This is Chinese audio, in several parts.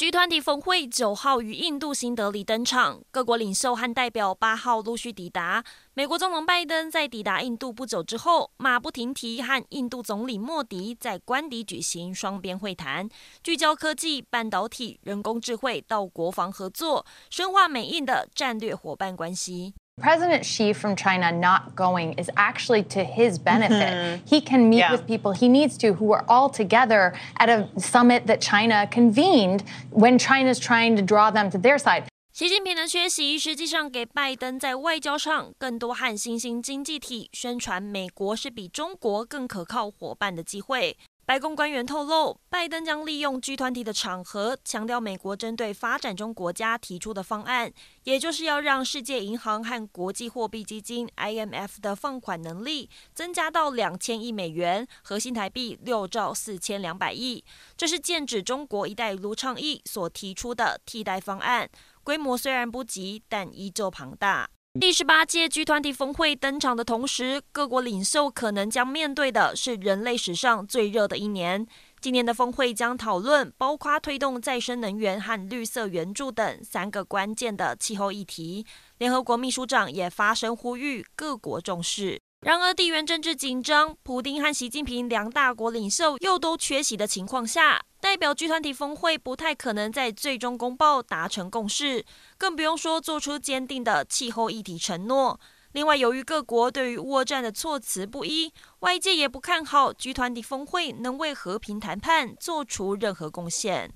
G 团体峰会九号于印度新德里登场，各国领袖和代表八号陆续抵达。美国总统拜登在抵达印度不久之后，马不停蹄和印度总理莫迪在官邸举行双边会谈，聚焦科技、半导体、人工智慧到国防合作，深化美印的战略伙伴关系。President Xi from China not going is actually to his benefit. Mm-hmm. He can meet yeah. with people he needs to who are all together at a summit that China convened when China's trying to draw them to their side. 习近平的缺席实际上给拜登在外交上更多和新兴经济体宣传美国是比中国更可靠伙伴的机会。 白宫官员透露，拜登将利用 G 团体的场合，强调美国针对发展中国家提出的方案，也就是要让世界银行和国际货币基金 IMF 的放款能力增加到两千亿美元，核心台币六兆四千两百亿。这是剑指中国“一带一路”倡议所提出的替代方案，规模虽然不及，但依旧庞大。第十八届 G20 峰会登场的同时，各国领袖可能将面对的是人类史上最热的一年。今年的峰会将讨论包括推动再生能源和绿色援助等三个关键的气候议题。联合国秘书长也发声呼吁各国重视。然而，地缘政治紧张，普丁和习近平两大国领袖又都缺席的情况下，代表 G 团体峰会不太可能在最终公报达成共识，更不用说做出坚定的气候议题承诺。另外，由于各国对于乌战的措辞不一，外界也不看好 G 团体峰会能为和平谈判做出任何贡献。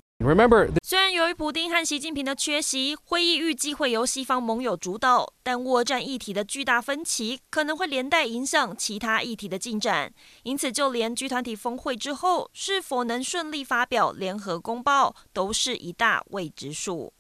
虽然由于普丁和习近平的缺席，会议预计会由西方盟友主导，但乌俄战议题的巨大分歧可能会连带影响其他议题的进展。因此，就连 G 团体峰会之后是否能顺利发表联合公报，都是一大未知数。